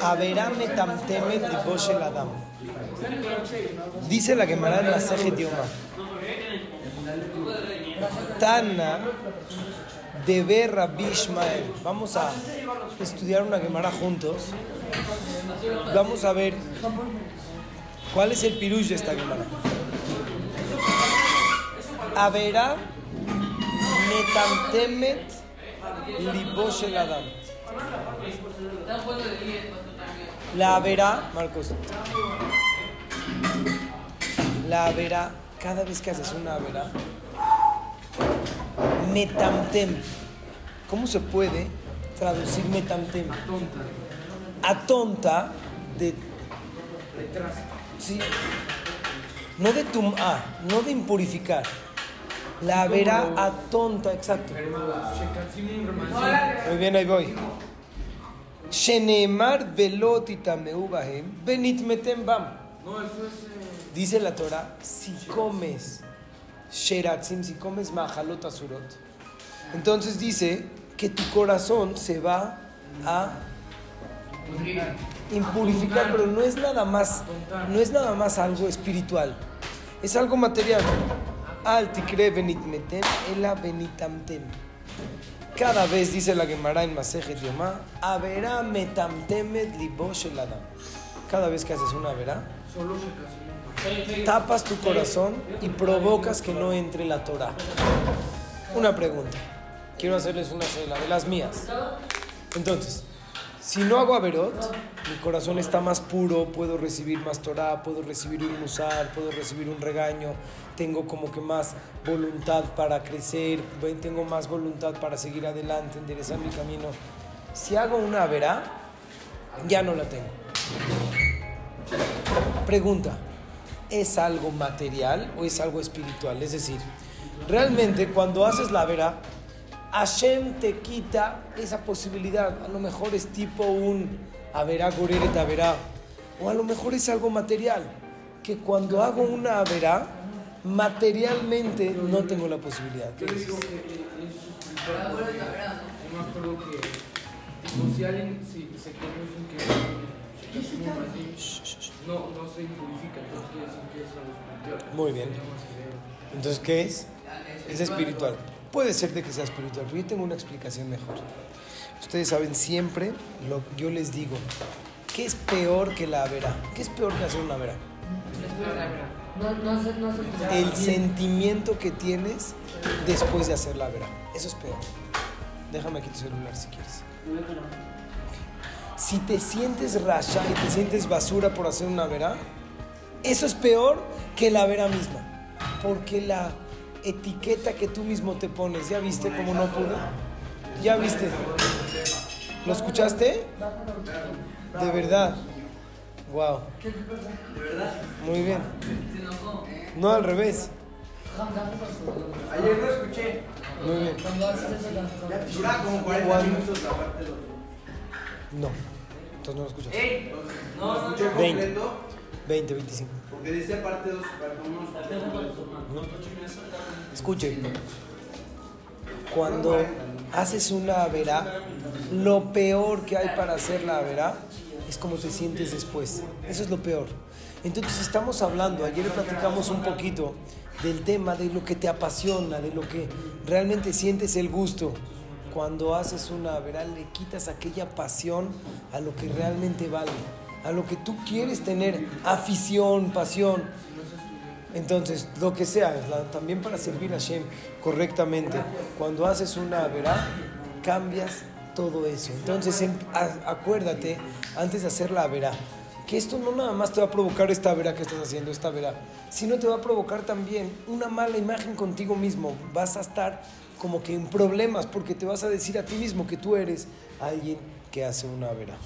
Averá metamtemet el Adam. Dice la Gemara en la Sejet Yoma. Tana de Rabbi Ishmael. Vamos a estudiar una Gemara juntos. Vamos a ver cuál es el pirush de esta Gemara. Averá metamtemet libosh el Adam. La verá, Marcos. La verá, cada vez que haces una verá, metamtem. ¿Cómo se puede traducir metamtem? Atonta de. Sí. No de tum'a, no de impurificar. La verá atonta, exacto. Muy bien, ahí voy. Shenemar velotita meubahem benit metem bam. Dice la Torah, si comes sheratzim, si comes mahalot asurot, entonces dice que tu corazón se va a impurificar, pero no es nada más, no es nada más algo espiritual, es algo material. Al tikre benit metem, ela benitamtem. Cada vez dice la Gemara en Masejet Yomá, Averá metamtemet libosh el Adam. Cada vez que haces una verá, tapas tu corazón y provocas que no entre la Torah. Una pregunta. Quiero hacerles una cena de las mías. Entonces, si no hago averot, mi corazón está más puro, puedo recibir más Torah, puedo recibir un musar, puedo recibir un regaño, tengo como que más voluntad para crecer, tengo más voluntad para seguir adelante, enderezar mi camino. Si hago una verá, ya no la tengo. Pregunta, ¿es algo material o es algo espiritual? Es decir, realmente cuando haces la verá, Hashem te quita esa posibilidad. A lo mejor es tipo un averá goreret averá. O a lo mejor es algo material. Que cuando hago una averá, materialmente no tengo la posibilidad. Yo acuerdo que si alguien si se conoce que se consume así, no, no se entonces quiere decir que es algo espiritual. Muy bien. Entonces, ¿qué es? Es espiritual. Puede ser de que sea espiritual, pero yo tengo una explicación mejor. Ustedes saben siempre, lo, yo les digo, ¿qué es peor que la vera? ¿Qué es peor que hacer una vera? No, no no. El sentimiento que tienes después de hacer la vera. Eso es peor. Déjame aquí tu celular si quieres. Si te sientes rasha y te sientes basura por hacer una vera, eso es peor que la vera misma. Porque la etiqueta que tú mismo te pones, ¿ya viste cómo no pude? ¿Ya viste? ¿Lo escuchaste? De verdad. Wow. Muy bien. No al revés. Ayer lo escuché. Muy bien. Cuando haces eso, la- Dura como 40 Juan. minutos la parte 2. No. Entonces no lo escuchas. ¡Ey! ¿Lo escuché 20. completo? 20, 25. Porque dice parte 2, parte 1 no escuché completo. Escuchen. Cuando haces una verá, lo peor que hay para hacer la verá es cómo te sientes después. Eso es lo peor. Entonces estamos hablando, ayer platicamos un poquito del tema de lo que te apasiona, de lo que realmente sientes el gusto. Cuando haces una verá, le quitas aquella pasión a lo que realmente vale, a lo que tú quieres tener, afición, pasión. Entonces, lo que sea, también para servir a Hashem correctamente, cuando haces una verá, cambias todo eso. Entonces, em- acuérdate, antes de hacer la verá, que esto no nada más te va a provocar esta verá que estás haciendo, esta verá, sino te va a provocar también una mala imagen contigo mismo. Vas a estar como que en problemas porque te vas a decir a ti mismo que tú eres alguien que hace una verá.